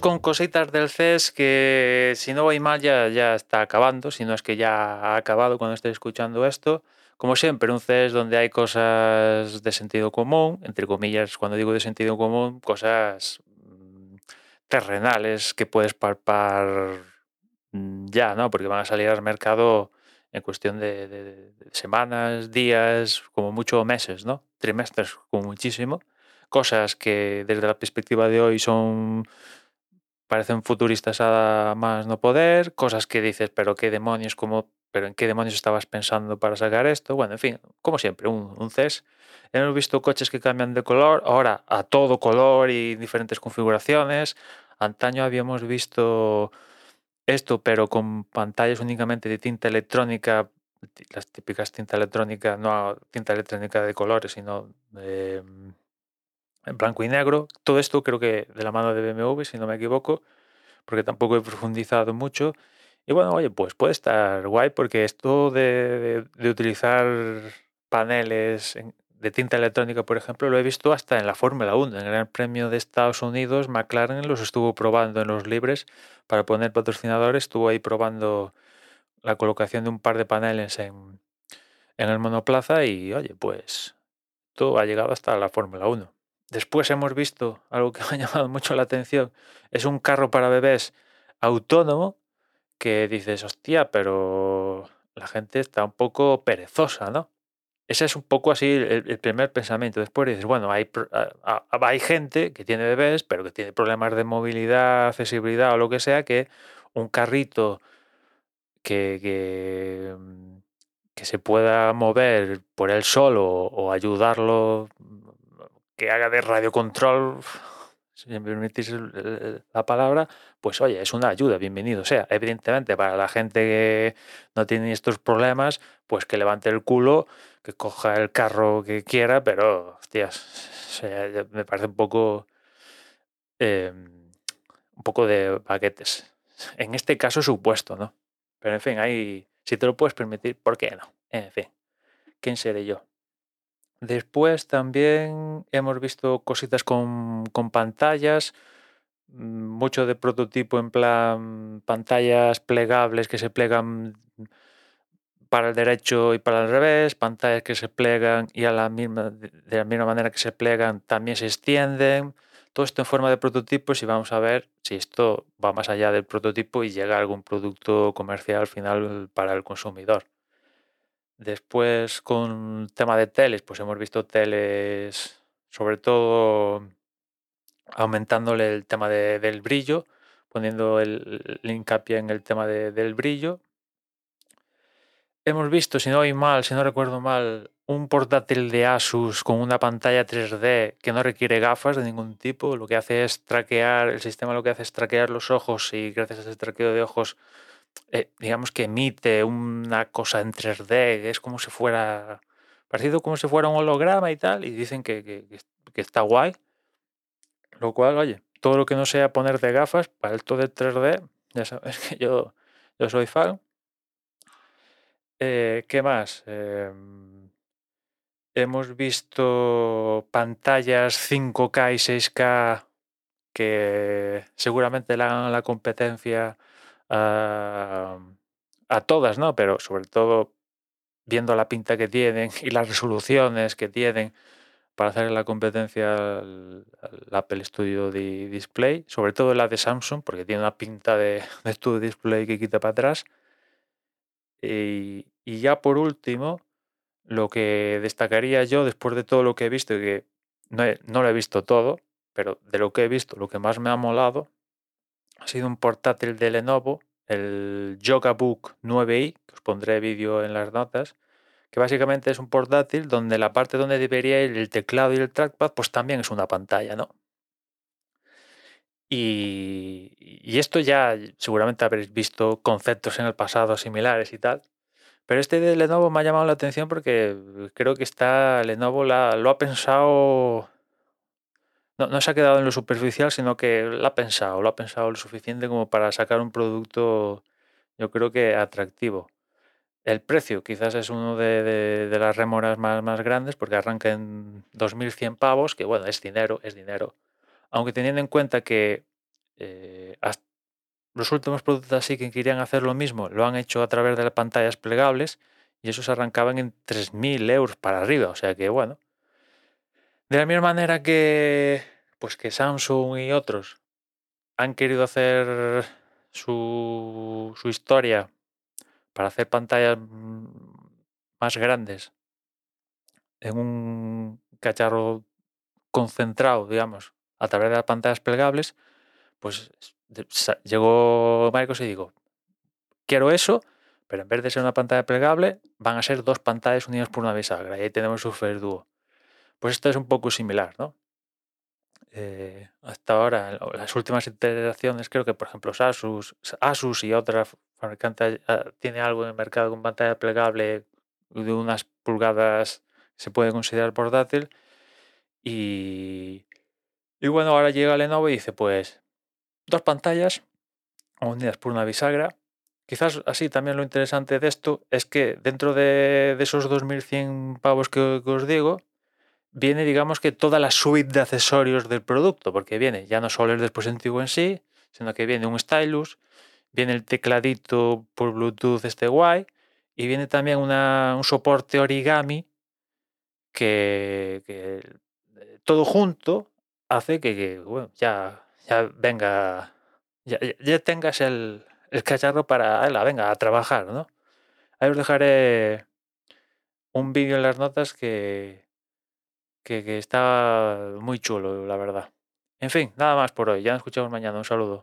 con cositas del CES que si no voy mal ya, ya está acabando, si no es que ya ha acabado cuando esté escuchando esto. Como siempre, un CES donde hay cosas de sentido común, entre comillas, cuando digo de sentido común, cosas mm, terrenales que puedes palpar mm, ya, ¿no? Porque van a salir al mercado en cuestión de, de semanas, días, como mucho meses, ¿no? Trimestres, como muchísimo. Cosas que desde la perspectiva de hoy son parecen futuristas a más no poder, cosas que dices, pero qué demonios, como, pero en qué demonios estabas pensando para sacar esto. Bueno, en fin, como siempre, un, un CES. Hemos visto coches que cambian de color, ahora a todo color y diferentes configuraciones. Antaño habíamos visto esto, pero con pantallas únicamente de tinta electrónica, las típicas tinta electrónica, no tinta electrónica de colores, sino de en blanco y negro. Todo esto creo que de la mano de BMW, si no me equivoco, porque tampoco he profundizado mucho. Y bueno, oye, pues puede estar guay porque esto de, utilizar paneles de tinta electrónica, por ejemplo, lo he visto hasta en la Fórmula 1. En el Gran Premio de Estados Unidos, McLaren los estuvo probando en los libres para poner patrocinadores. Estuvo ahí probando la colocación de un par de paneles en, en el monoplaza y, oye, pues todo ha llegado hasta la Fórmula 1. Después hemos visto algo que me ha llamado mucho la atención. Es un carro para bebés autónomo que dices, hostia, pero la gente está un poco perezosa, ¿no? Ese es un poco así el, primer pensamiento. Después dices, bueno, hay, hay gente que tiene bebés, pero que tiene problemas de movilidad, accesibilidad o lo que sea, que un carrito que, que, que se pueda mover por él solo o ayudarlo que haga de radiocontrol, si me permitís la palabra, pues oye, es una ayuda, bienvenido sea. Evidentemente, para la gente que no tiene estos problemas, pues que levante el culo, que coja el carro que quiera, pero, hostias, me parece un poco. Em, un poco de paquetes. En este caso, supuesto, ¿no? Pero en fin, ahí, si te lo puedes permitir, ¿por qué no? En fin, ¿quién seré yo? Después también hemos visto cositas con, con pantallas, mm, mucho de prototipo en plan pantallas plegables que se plegan para el derecho y para el revés, pantallas que se plegan y a la misma, de la misma manera que se plegan también se extienden. Todo esto en forma de prototipos y vamos a ver si esto va más allá del prototipo y llega a algún producto comercial final para el consumidor. Después, con tema de teles, pues hemos visto teles, sobre todo aumentándole el tema de, del brillo, poniendo el, el, hincapié en el tema de, del brillo. Hemos visto, si no voy mal, si no recuerdo mal, un portátil de Asus con una pantalla 3D que no requiere gafas de ningún tipo. Lo que hace es traquear, el sistema lo que hace es traquear los ojos y gracias a ese traqueo de ojos eh, digamos que emite una cosa en 3D, es como si fuera, parecido como si fuera un holograma y tal, y dicen que, que, está guay. Lo cual, oye, todo lo que no sea poner de gafas para el todo de 3D, ya sabes que yo, yo soy fan. Eh, ¿Qué más? Eh, hemos visto pantallas 5K y 6K que seguramente le hagan la competencia a, a todas, ¿no? Pero sobre todo viendo la pinta que tienen y las resoluciones que tienen para hacer la competencia al, Apple Studio Display, sobre todo la de Samsung, porque tiene una pinta de, Studio Display que quita para atrás. Y, ya por último, lo que destacaría yo después de todo lo que he visto, y que no, no lo he visto todo, pero de lo que he visto, lo que más me ha molado ha sido un portátil de Lenovo, el YogaBook 9i, que os pondré vídeo en las notas, que básicamente es un portátil donde la parte donde debería ir el teclado y el trackpad, pues también es una pantalla, ¿no? Y, y, esto ya seguramente habréis visto conceptos en el pasado similares y tal. Pero este de Lenovo me ha llamado la atención porque creo que está Lenovo lo ha pensado no, no, se ha quedado en lo superficial, sino que lo ha pensado, lo ha pensado lo suficiente como para sacar un producto, yo creo que atractivo. El precio quizás es uno de, de, las rémoras más, más, grandes porque arranca en 2.100 pavos, que bueno, es dinero, es dinero. Aunque teniendo en cuenta que eh, los últimos productos así que querían hacer lo mismo lo han hecho a través de las pantallas plegables y esos arrancaban en 3.000 euros para arriba. O sea que bueno. De la misma manera que pues que Samsung y otros han querido hacer su, su historia para hacer pantallas mm, más grandes en un cacharro concentrado, digamos, a través de las pantallas plegables, pues llegó Microsoft y digo, quiero eso, pero en vez de ser una pantalla plegable, van a ser dos pantallas unidas por una bisagra. Y ahí tenemos Surface Duo. Pues esto es un poco similar, ¿no? Eh, hasta ahora, las últimas iteraciones, creo que por ejemplo Asus, Asus y otras fabricantes ah, tiene algo en el mercado con pantalla plegable de unas pulgadas se puede considerar portátil. Y, y bueno, ahora llega Lenovo y dice, pues, dos pantallas unidas por una bisagra. Quizás así también lo interesante de esto es que dentro de, esos 2100 pavos que, os digo, viene, digamos que toda la suite de accesorios del producto, porque viene ya no solo el dispositivo en sí, sino que viene un stylus, viene el tecladito por Bluetooth este guay, y viene también un soporte origami que, eh, todo junto hace que, bueno, ya, ya venga, ya, ya tengas el, cacharro para, la venga, a trabajar, ¿no? Ahí os dejaré un vídeo en las notas que, que, está muy chulo, la verdad. En fin, nada más por hoy. Ya nos escuchamos mañana. Un saludo.